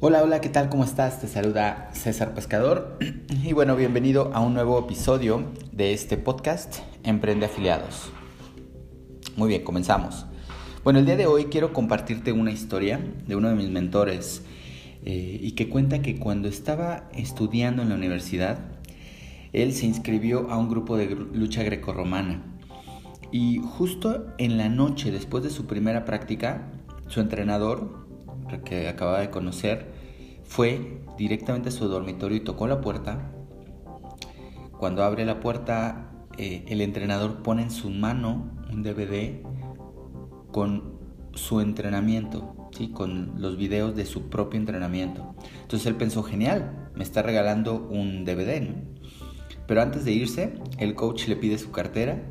Hola, hola, ¿qué tal? ¿Cómo estás? Te saluda César Pescador y bueno, bienvenido a un nuevo episodio de este podcast Emprende Afiliados. Muy bien, comenzamos. Bueno, el día de hoy quiero compartirte una historia de uno de mis mentores eh, y que cuenta que cuando estaba estudiando en la universidad, él se inscribió a un grupo de lucha grecorromana y justo en la noche después de su primera práctica, su entrenador que acababa de conocer, fue directamente a su dormitorio y tocó la puerta. Cuando abre la puerta, eh, el entrenador pone en su mano un DVD con su entrenamiento, ¿sí? con los videos de su propio entrenamiento. Entonces él pensó, genial, me está regalando un DVD. Pero antes de irse, el coach le pide su cartera.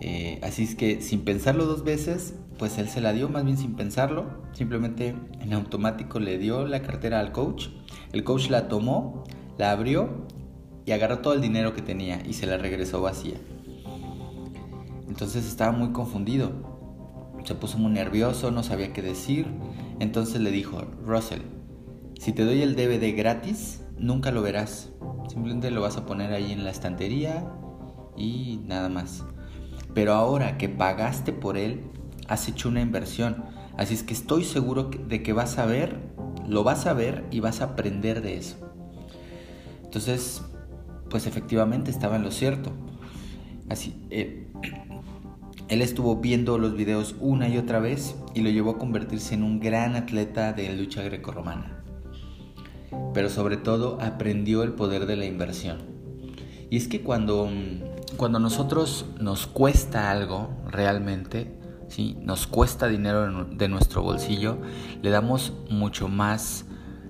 Eh, así es que sin pensarlo dos veces, pues él se la dio más bien sin pensarlo, simplemente en automático le dio la cartera al coach, el coach la tomó, la abrió y agarró todo el dinero que tenía y se la regresó vacía. Entonces estaba muy confundido, se puso muy nervioso, no sabía qué decir, entonces le dijo, Russell, si te doy el DVD gratis, nunca lo verás, simplemente lo vas a poner ahí en la estantería y nada más. Pero ahora que pagaste por él, has hecho una inversión. Así es que estoy seguro de que vas a ver, lo vas a ver y vas a aprender de eso. Entonces, pues efectivamente estaba en lo cierto. Así, eh, él estuvo viendo los videos una y otra vez y lo llevó a convertirse en un gran atleta de lucha grecorromana. Pero sobre todo aprendió el poder de la inversión. Y es que cuando, cuando nosotros nos cuesta algo realmente, nos cuesta dinero de nuestro bolsillo, le damos mucho más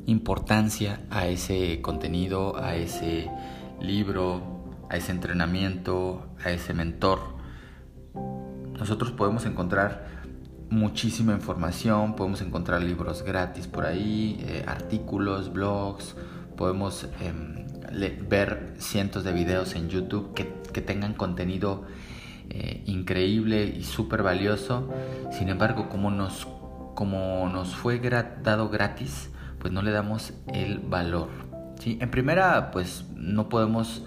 importancia a ese contenido, a ese libro, a ese entrenamiento, a ese mentor. Nosotros podemos encontrar muchísima información, podemos encontrar libros gratis por ahí, eh, artículos, blogs, podemos em, ver cientos de videos en YouTube que, tengan contenido eh, increíble y súper valioso. Sin embargo, como nos, como nos fue dado gratis, pues no le damos el valor. ¿sí? En primera, pues no podemos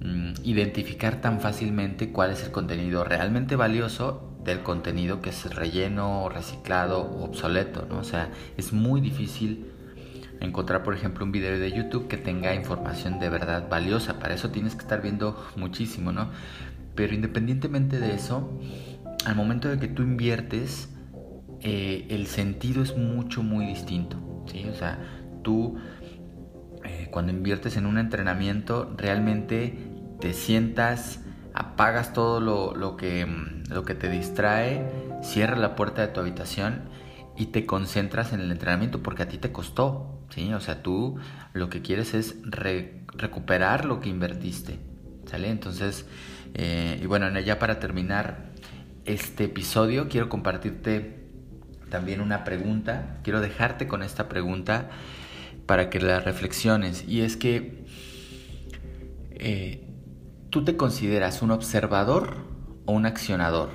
mm, identificar tan fácilmente cuál es el contenido realmente valioso del contenido que es relleno, reciclado obsoleto. ¿no? O sea, es muy difícil encontrar, por ejemplo, un video de YouTube que tenga información de verdad valiosa. Para eso tienes que estar viendo muchísimo, ¿no? Pero independientemente de eso, al momento de que tú inviertes, eh, el sentido es mucho, muy distinto. ¿sí? O sea, tú eh, cuando inviertes en un entrenamiento, realmente te sientas, apagas todo lo, que, lo que te distrae, cierras la puerta de tu habitación y te concentras en el entrenamiento porque a ti te costó. ¿Sí? O sea, tú lo que quieres es recuperar lo que invertiste. ¿Sale? Entonces, eh, y bueno, ya para terminar este episodio, quiero compartirte también una pregunta. Quiero dejarte con esta pregunta para que la reflexiones. Y es que eh, tú te consideras un observador o un accionador.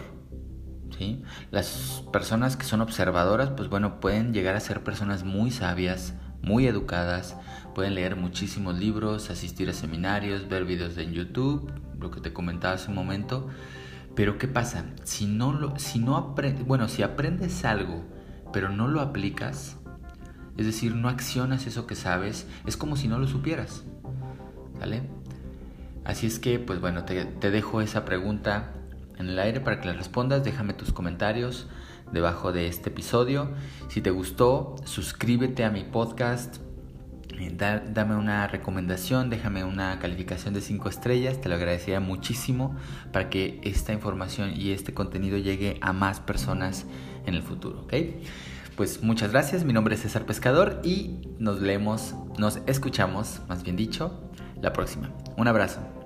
¿Sí? Las personas que son observadoras, pues bueno, pueden llegar a ser personas muy sabias, muy educadas, pueden leer muchísimos libros, asistir a seminarios, ver videos en YouTube, lo que te comentaba hace un momento. Pero ¿qué pasa? Si no si no bueno, si aprendes algo, pero no lo aplicas, es decir, no accionas eso que sabes, es como si no lo supieras. ¿Vale? Así es que, pues bueno, te, te dejo esa pregunta en el aire para que la respondas. Déjame tus comentarios debajo de este episodio. Si te gustó, suscríbete a mi podcast eh, dame una recomendación, déjame una calificación de 5 estrellas, te lo agradecería muchísimo para que esta información y este contenido llegue a más personas en el futuro, ¿ok? Pues muchas gracias, mi nombre es César Pescador y nos leemos, nos escuchamos, más bien dicho, la próxima. Un abrazo.